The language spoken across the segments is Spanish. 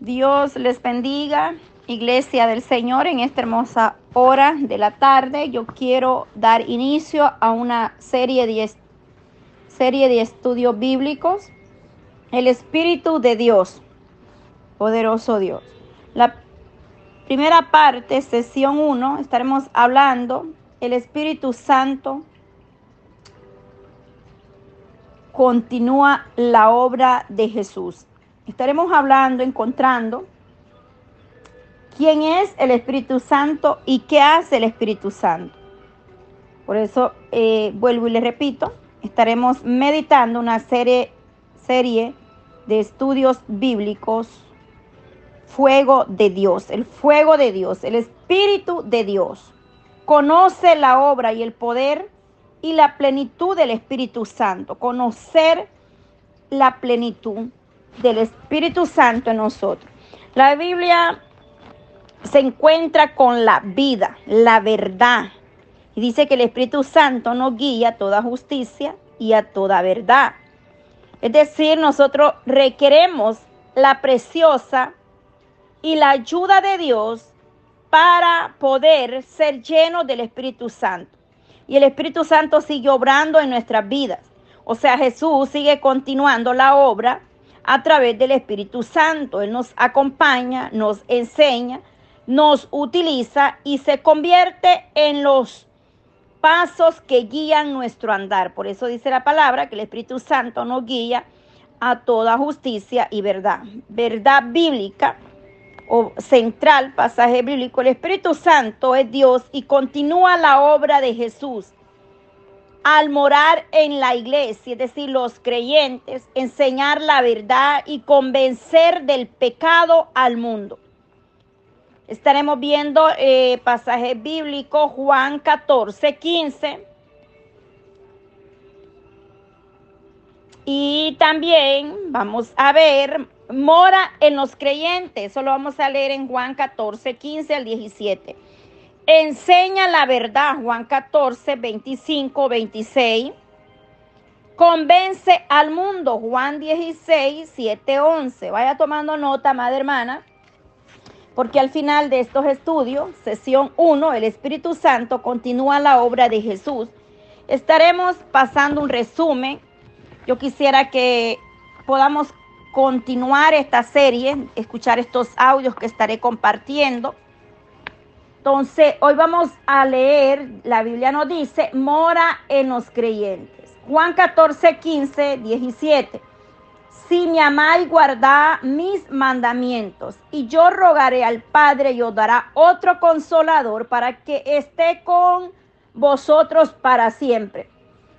Dios les bendiga, Iglesia del Señor, en esta hermosa hora de la tarde. Yo quiero dar inicio a una serie de, serie de estudios bíblicos. El Espíritu de Dios, poderoso Dios. La primera parte, sesión 1, estaremos hablando el Espíritu Santo continúa la obra de Jesús. Estaremos hablando, encontrando quién es el Espíritu Santo y qué hace el Espíritu Santo. Por eso eh, vuelvo y le repito, estaremos meditando una serie, serie de estudios bíblicos, fuego de Dios, el fuego de Dios, el Espíritu de Dios. Conoce la obra y el poder y la plenitud del Espíritu Santo, conocer la plenitud del Espíritu Santo en nosotros. La Biblia se encuentra con la vida, la verdad. Y dice que el Espíritu Santo nos guía a toda justicia y a toda verdad. Es decir, nosotros requeremos la preciosa y la ayuda de Dios para poder ser llenos del Espíritu Santo y el Espíritu Santo sigue obrando en nuestras vidas. O sea, Jesús sigue continuando la obra a través del Espíritu Santo. Él nos acompaña, nos enseña, nos utiliza y se convierte en los pasos que guían nuestro andar. Por eso dice la palabra que el Espíritu Santo nos guía a toda justicia y verdad. Verdad bíblica o central pasaje bíblico, el Espíritu Santo es Dios y continúa la obra de Jesús al morar en la iglesia, es decir, los creyentes, enseñar la verdad y convencer del pecado al mundo. Estaremos viendo eh, pasaje bíblico Juan 14, 15. Y también vamos a ver mora en los creyentes. Eso lo vamos a leer en Juan 14, 15 al 17. Enseña la verdad, Juan 14, 25, 26. Convence al mundo, Juan 16, 7, 11. Vaya tomando nota, madre hermana, porque al final de estos estudios, sesión 1, el Espíritu Santo continúa la obra de Jesús. Estaremos pasando un resumen. Yo quisiera que podamos continuar esta serie, escuchar estos audios que estaré compartiendo. Entonces, hoy vamos a leer, la Biblia nos dice, mora en los creyentes. Juan 14, 15, 17. Si me amáis, guardad mis mandamientos, y yo rogaré al Padre y os dará otro consolador para que esté con vosotros para siempre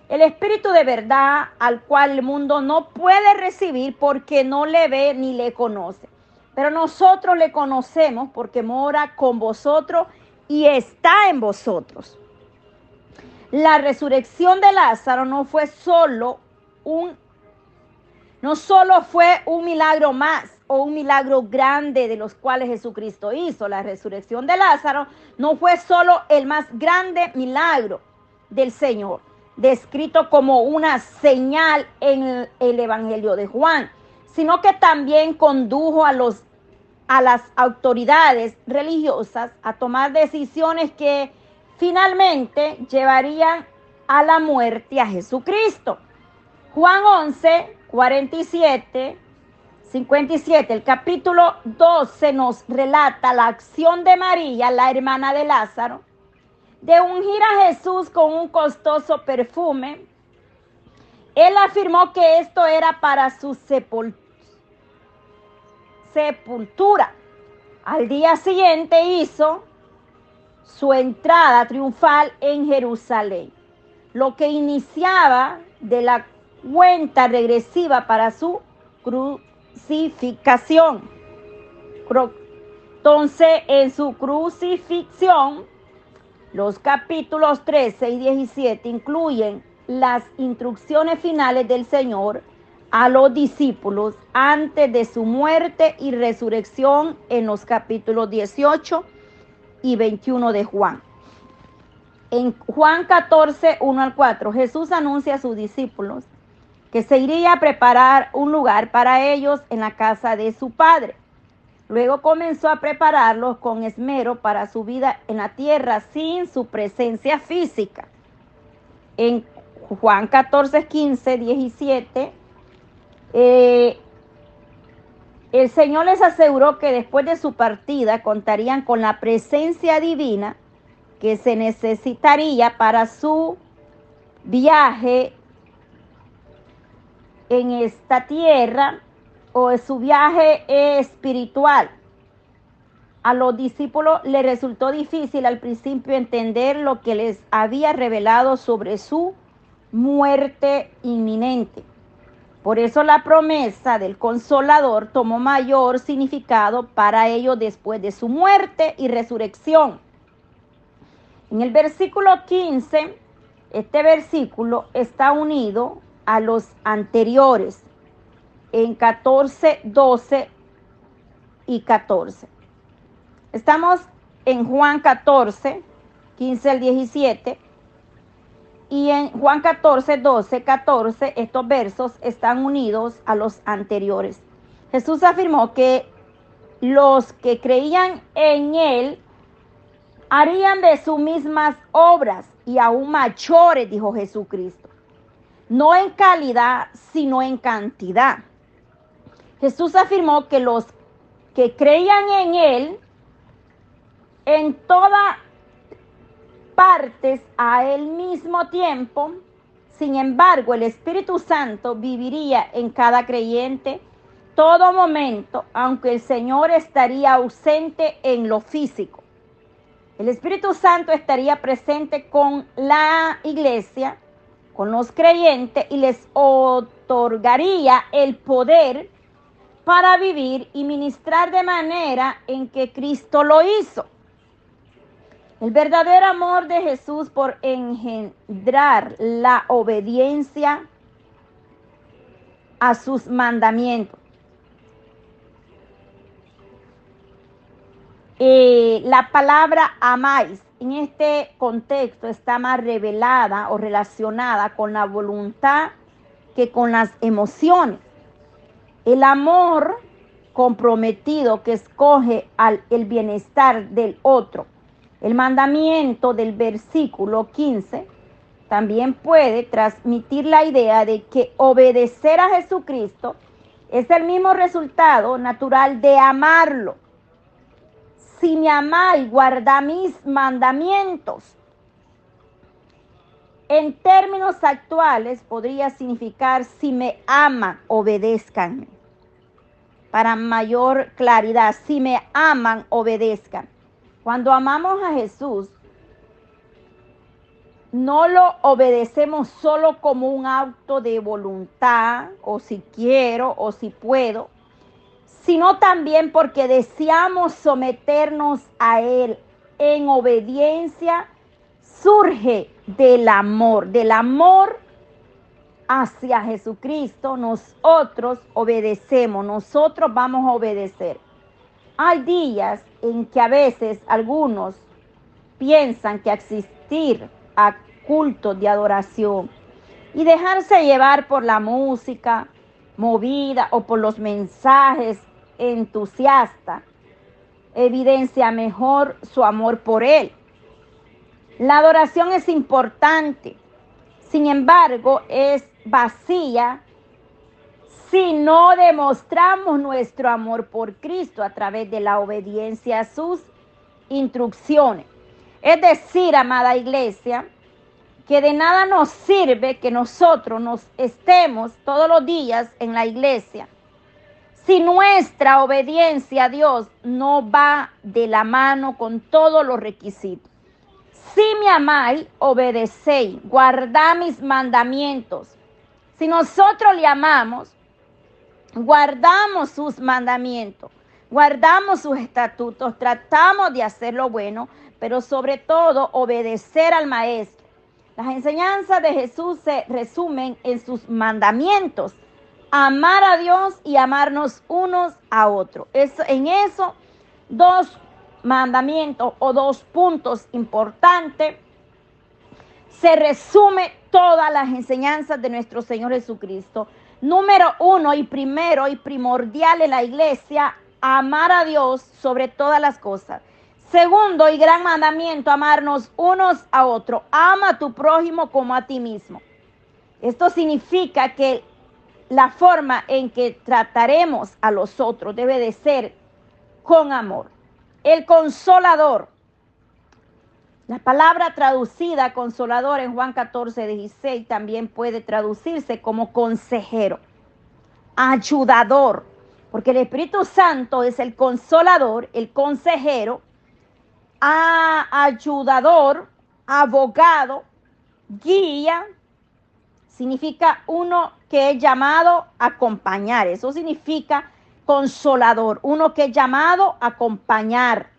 el Espíritu de verdad al cual el mundo no puede recibir porque no le ve ni le conoce. Pero nosotros le conocemos porque mora con vosotros y está en vosotros. La resurrección de Lázaro no fue solo un no solo fue un milagro más o un milagro grande de los cuales Jesucristo hizo. La resurrección de Lázaro no fue solo el más grande milagro del Señor, descrito como una señal en el Evangelio de Juan, sino que también condujo a, los, a las autoridades religiosas a tomar decisiones que finalmente llevarían a la muerte a Jesucristo. Juan 11, 47, 57, el capítulo 12 nos relata la acción de María, la hermana de Lázaro, de ungir a Jesús con un costoso perfume, él afirmó que esto era para su sepultura. Al día siguiente hizo su entrada triunfal en Jerusalén, lo que iniciaba de la cuenta regresiva para su crucificación. Entonces, en su crucifixión, los capítulos 13 y 17 incluyen las instrucciones finales del Señor a los discípulos antes de su muerte y resurrección en los capítulos 18 y 21 de Juan. En Juan 14, 1 al 4, Jesús anuncia a sus discípulos que se iría a preparar un lugar para ellos en la casa de su Padre. Luego comenzó a prepararlos con esmero para su vida en la tierra sin su presencia física. En Juan 14, 15, 17, el Señor les aseguró que después de su partida contarían con la presencia divina que se necesitaría para su viaje en esta tierra o su viaje espiritual. A los discípulos les resultó difícil al principio entender lo que les había revelado sobre su muerte inminente. Por eso la promesa del consolador tomó mayor significado para ellos después de su muerte y resurrección. En el versículo 15, este versículo está unido a los anteriores en 14, 12 y 14. Estamos en Juan 14, 15 al 17. Y en Juan 14, 12, 14, estos versos están unidos a los anteriores. Jesús afirmó que los que creían en Él harían de sus mismas obras y aún mayores, dijo Jesucristo. No en calidad, sino en cantidad. Jesús afirmó que los que creían en Él, en todas partes a Él mismo tiempo, sin embargo, el Espíritu Santo viviría en cada creyente todo momento, aunque el Señor estaría ausente en lo físico. El Espíritu Santo estaría presente con la iglesia, con los creyentes y les otorgaría el poder para vivir y ministrar de manera en que Cristo lo hizo. El verdadero amor de Jesús por engendrar la obediencia a sus mandamientos. Eh, la palabra amáis en este contexto está más revelada o relacionada con la voluntad que con las emociones. El amor comprometido que escoge al, el bienestar del otro. El mandamiento del versículo 15 también puede transmitir la idea de que obedecer a Jesucristo es el mismo resultado natural de amarlo. Si me amáis, guarda mis mandamientos. En términos actuales podría significar si me aman, obedezcan para mayor claridad. Si me aman, obedezcan. Cuando amamos a Jesús, no lo obedecemos solo como un acto de voluntad, o si quiero, o si puedo, sino también porque deseamos someternos a Él en obediencia, surge del amor, del amor hacia Jesucristo, nosotros obedecemos, nosotros vamos a obedecer. Hay días en que a veces algunos piensan que asistir a cultos de adoración y dejarse llevar por la música movida o por los mensajes entusiastas evidencia mejor su amor por Él. La adoración es importante, sin embargo, es vacía si no demostramos nuestro amor por Cristo a través de la obediencia a sus instrucciones. Es decir, amada iglesia, que de nada nos sirve que nosotros nos estemos todos los días en la iglesia si nuestra obediencia a Dios no va de la mano con todos los requisitos. Si me amáis, obedecéis, guardad mis mandamientos. Si nosotros le amamos, guardamos sus mandamientos, guardamos sus estatutos, tratamos de hacer lo bueno, pero sobre todo obedecer al Maestro. Las enseñanzas de Jesús se resumen en sus mandamientos. Amar a Dios y amarnos unos a otros. en eso, dos mandamientos o dos puntos importantes, se resume todas las enseñanzas de nuestro Señor Jesucristo. Número uno y primero y primordial en la iglesia amar a Dios sobre todas las cosas. Segundo y gran mandamiento, amarnos unos a otros. Ama a tu prójimo como a ti mismo. Esto significa que la forma en que trataremos a los otros debe de ser con amor. El consolador. La palabra traducida consolador en Juan 14, 16 también puede traducirse como consejero, ayudador, porque el Espíritu Santo es el consolador, el consejero, ayudador, abogado, guía, significa uno que es llamado a acompañar. Eso significa consolador, uno que es llamado a acompañar.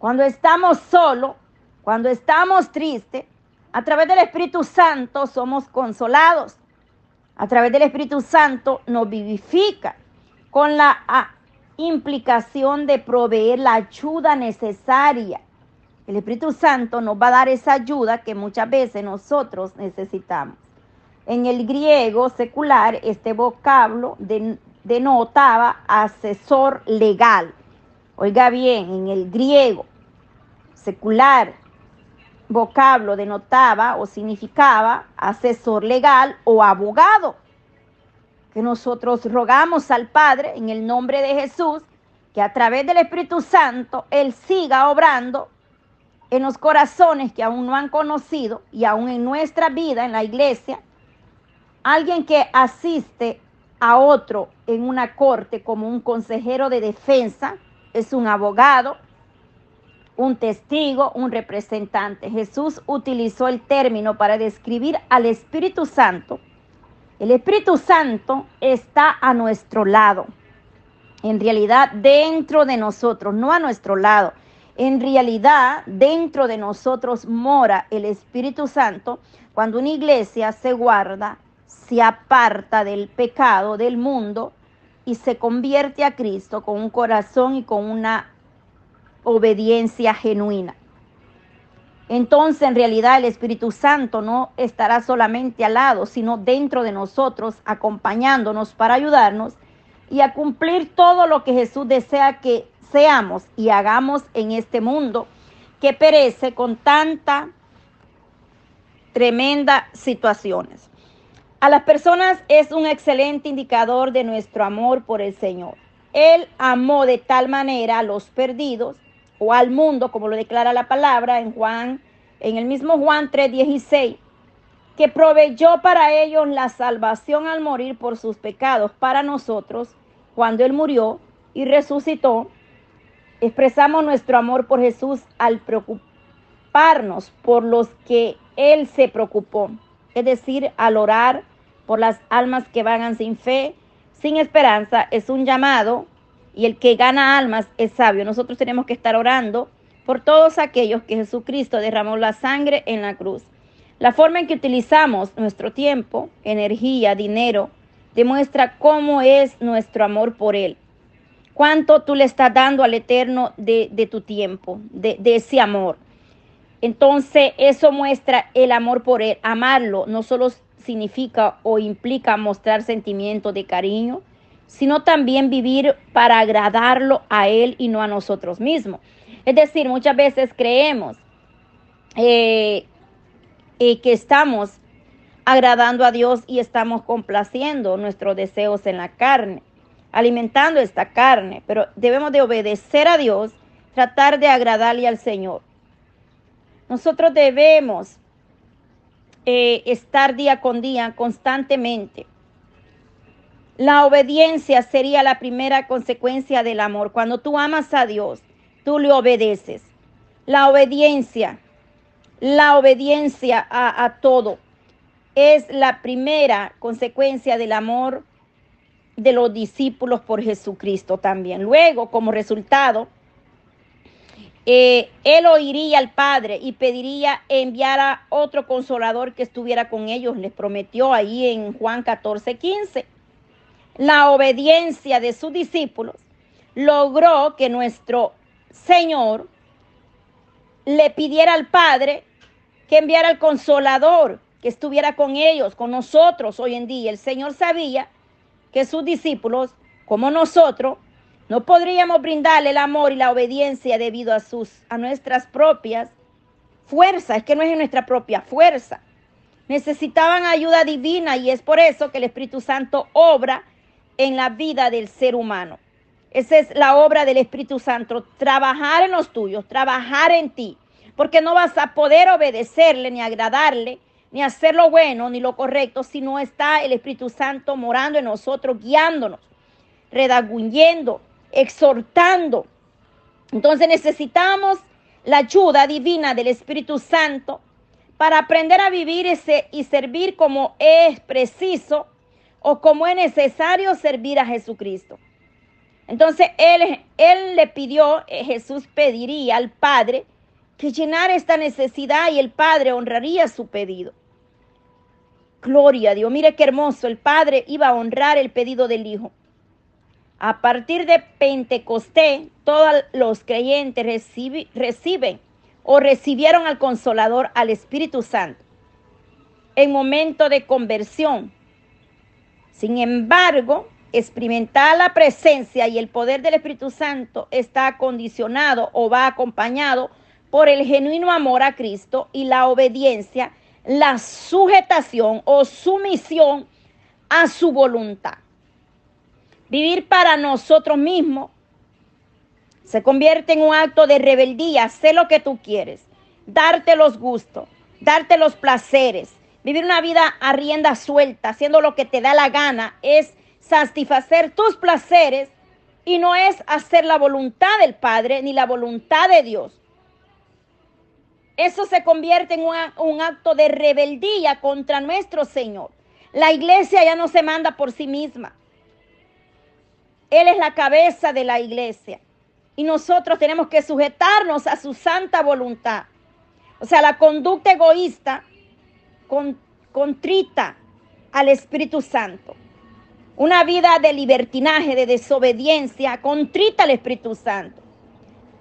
Cuando estamos solos, cuando estamos tristes, a través del Espíritu Santo somos consolados. A través del Espíritu Santo nos vivifica con la ah, implicación de proveer la ayuda necesaria. El Espíritu Santo nos va a dar esa ayuda que muchas veces nosotros necesitamos. En el griego secular, este vocablo denotaba asesor legal. Oiga bien, en el griego secular, vocablo denotaba o significaba asesor legal o abogado. Que nosotros rogamos al Padre en el nombre de Jesús que a través del Espíritu Santo Él siga obrando en los corazones que aún no han conocido y aún en nuestra vida, en la iglesia, Alguien que asiste a otro en una corte como un consejero de defensa es un abogado, un testigo, un representante. Jesús utilizó el término para describir al Espíritu Santo. El Espíritu Santo está a nuestro lado, en realidad dentro de nosotros, no a nuestro lado. En realidad, dentro de nosotros mora el Espíritu Santo cuando una iglesia se guarda se aparta del pecado del mundo y se convierte a Cristo con un corazón y con una obediencia genuina. Entonces, en realidad, el Espíritu Santo no estará solamente al lado, sino dentro de nosotros, acompañándonos para ayudarnos y a cumplir todo lo que Jesús desea que seamos y hagamos en este mundo que perece con tanta tremenda situaciones. A las personas es un excelente indicador de nuestro amor por el Señor. Él amó de tal manera a los perdidos o al mundo, como lo declara la palabra en Juan, en el mismo Juan 3:16, que proveyó para ellos la salvación al morir por sus pecados para nosotros cuando Él murió y resucitó. Expresamos nuestro amor por Jesús al preocuparnos por los que Él se preocupó, es decir, al orar por las almas que vagan sin fe, sin esperanza, es un llamado y el que gana almas es sabio. Nosotros tenemos que estar orando por todos aquellos que Jesucristo derramó la sangre en la cruz. La forma en que utilizamos nuestro tiempo, energía, dinero, demuestra cómo es nuestro amor por Él. Cuánto tú le estás dando al Eterno de, tu tiempo, de, de ese amor. Entonces eso muestra el amor por Él, amarlo, no solo significa o implica mostrar sentimientos de cariño, sino también vivir para agradarlo a Él y no a nosotros mismos. Es decir, muchas veces creemos eh, eh, que estamos agradando a Dios y estamos complaciendo nuestros deseos en la carne, alimentando esta carne, pero debemos de obedecer a Dios, tratar de agradarle al Señor. Nosotros debemos eh, estar día con día constantemente. La obediencia sería la primera consecuencia del amor. Cuando tú amas a Dios, tú le obedeces. La obediencia, la obediencia a, todo es la primera consecuencia del amor de los discípulos por Jesucristo también. Luego, como resultado, eh, él oiría al Padre y pediría enviar a otro consolador que estuviera con ellos. Les prometió ahí en Juan 14, 15. La obediencia de sus discípulos logró que nuestro Señor le pidiera al Padre que enviara al consolador que estuviera con ellos, con nosotros hoy en día. El Señor sabía que sus discípulos, como nosotros, No podríamos brindarle el amor y la obediencia debido a sus a nuestras propias fuerzas, es que no es nuestra propia fuerza. Necesitaban ayuda divina y es por eso que el Espíritu Santo obra en la vida del ser humano. Esa es la obra del Espíritu Santo, trabajar en los tuyos, trabajar en ti, porque no vas a poder obedecerle ni agradarle, ni hacer lo bueno ni lo correcto si no está el Espíritu Santo morando en nosotros, guiándonos, redaguñendo, exhortando. Entonces necesitamos la ayuda divina del Espíritu Santo para aprender a vivir ese y servir como es preciso o como es necesario servir a Jesucristo. Entonces él, él le pidió, eh, Jesús pediría al Padre que llenara esta necesidad y el Padre honraría su pedido. Gloria a Dios, mire qué hermoso, el Padre iba a honrar el pedido del Hijo. A partir de Pentecostés, todos los creyentes reciben o recibieron al Consolador, al Espíritu Santo, en momento de conversión. Sin embargo, experimentar la presencia y el poder del Espíritu Santo está condicionado o va acompañado por el genuino amor a Cristo y la obediencia, la sujetación o sumisión a su voluntad. Vivir para nosotros mismos se convierte en un acto de rebeldía, sé lo que tú quieres, darte los gustos, darte los placeres, Vivir una vida a rienda suelta, haciendo lo que te da la gana, es satisfacer tus placeres y no es hacer la voluntad del Padre ni la voluntad de Dios. Eso se convierte en un acto de rebeldía contra nuestro Señor. La iglesia ya no se manda por sí misma. Él es la cabeza de la iglesia. Y nosotros tenemos que sujetarnos a su santa voluntad. O sea, la conducta egoísta contrita al Espíritu Santo. Una vida de libertinaje, de desobediencia, contrita al Espíritu Santo.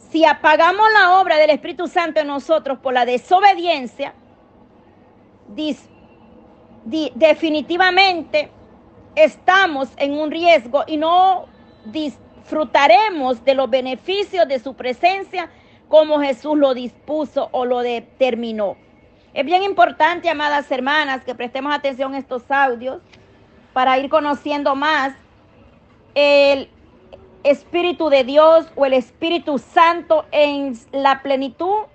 Si apagamos la obra del Espíritu Santo en nosotros por la desobediencia, definitivamente estamos en un riesgo y no disfrutaremos de los beneficios de su presencia como Jesús lo dispuso o lo determinó. Es bien importante, amadas hermanas, que prestemos atención a estos audios para ir conociendo más el Espíritu de Dios o el Espíritu Santo en la plenitud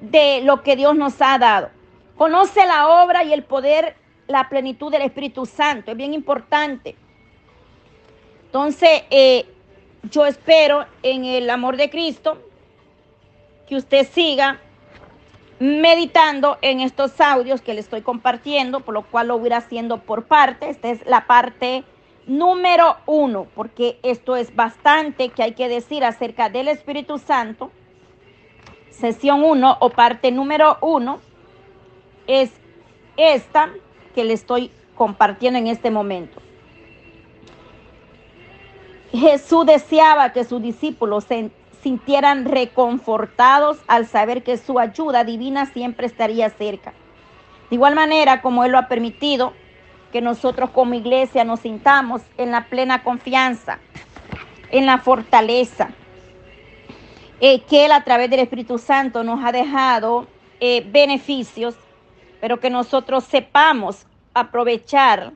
de lo que Dios nos ha dado. Conoce la obra y el poder, la plenitud del Espíritu Santo. Es bien importante. Entonces, eh, yo espero en el amor de Cristo que usted siga meditando en estos audios que le estoy compartiendo, por lo cual lo voy a ir haciendo por parte. Esta es la parte número uno, porque esto es bastante que hay que decir acerca del Espíritu Santo. Sesión uno o parte número uno es esta que le estoy compartiendo en este momento. Jesús deseaba que sus discípulos se sintieran reconfortados al saber que su ayuda divina siempre estaría cerca. De igual manera como Él lo ha permitido, que nosotros como iglesia nos sintamos en la plena confianza, en la fortaleza, eh, que Él a través del Espíritu Santo nos ha dejado eh, beneficios, pero que nosotros sepamos aprovechar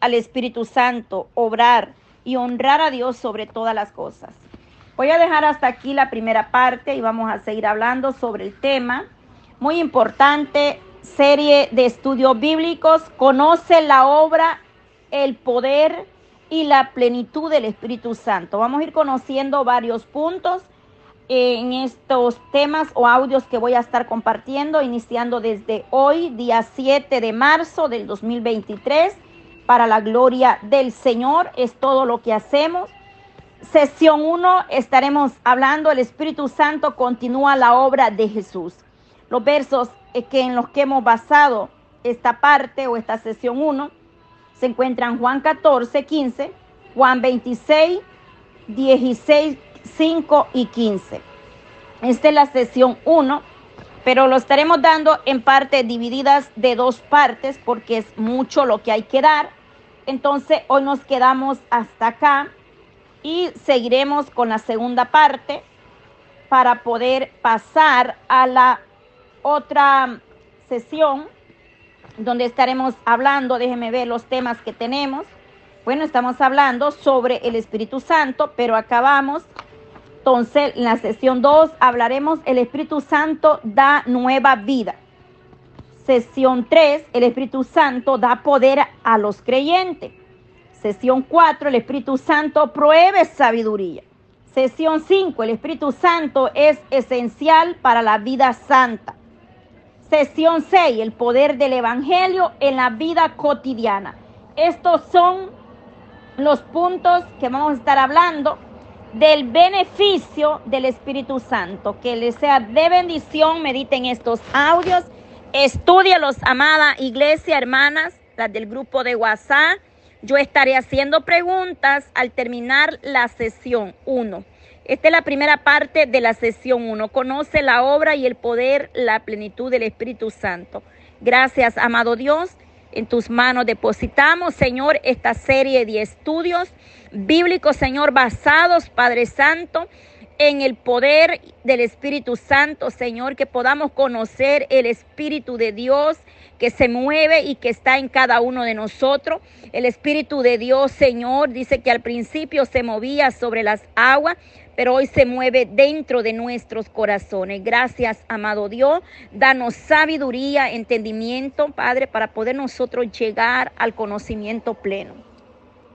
al Espíritu Santo, obrar y honrar a Dios sobre todas las cosas. Voy a dejar hasta aquí la primera parte y vamos a seguir hablando sobre el tema. Muy importante, serie de estudios bíblicos. Conoce la obra, el poder y la plenitud del Espíritu Santo. Vamos a ir conociendo varios puntos en estos temas o audios que voy a estar compartiendo, iniciando desde hoy, día 7 de marzo del 2023, para la gloria del Señor. Es todo lo que hacemos Sesión 1 estaremos hablando, el Espíritu Santo continúa la obra de Jesús. Los versos que en los que hemos basado esta parte o esta sesión 1 se encuentran Juan 14, 15, Juan 26, 16, 5 y 15. Esta es la sesión 1, pero lo estaremos dando en partes divididas de dos partes porque es mucho lo que hay que dar. Entonces hoy nos quedamos hasta acá y seguiremos con la segunda parte para poder pasar a la otra sesión donde estaremos hablando, déjenme ver los temas que tenemos. Bueno, estamos hablando sobre el Espíritu Santo, pero acabamos. Entonces, en la sesión 2 hablaremos el Espíritu Santo da nueva vida. Sesión 3, el Espíritu Santo da poder a los creyentes. Sesión 4, el Espíritu Santo pruebe sabiduría. Sesión 5, el Espíritu Santo es esencial para la vida santa. Sesión 6, el poder del Evangelio en la vida cotidiana. Estos son los puntos que vamos a estar hablando del beneficio del Espíritu Santo. Que les sea de bendición, mediten estos audios, los amada iglesia, hermanas, las del grupo de WhatsApp. Yo estaré haciendo preguntas al terminar la sesión 1. Esta es la primera parte de la sesión 1. Conoce la obra y el poder, la plenitud del Espíritu Santo. Gracias, amado Dios. En tus manos depositamos, Señor, esta serie de estudios bíblicos, Señor, basados, Padre Santo, en el poder del Espíritu Santo, Señor, que podamos conocer el Espíritu de Dios que se mueve y que está en cada uno de nosotros. El Espíritu de Dios, Señor, dice que al principio se movía sobre las aguas, pero hoy se mueve dentro de nuestros corazones. Gracias, amado Dios. Danos sabiduría, entendimiento, Padre, para poder nosotros llegar al conocimiento pleno.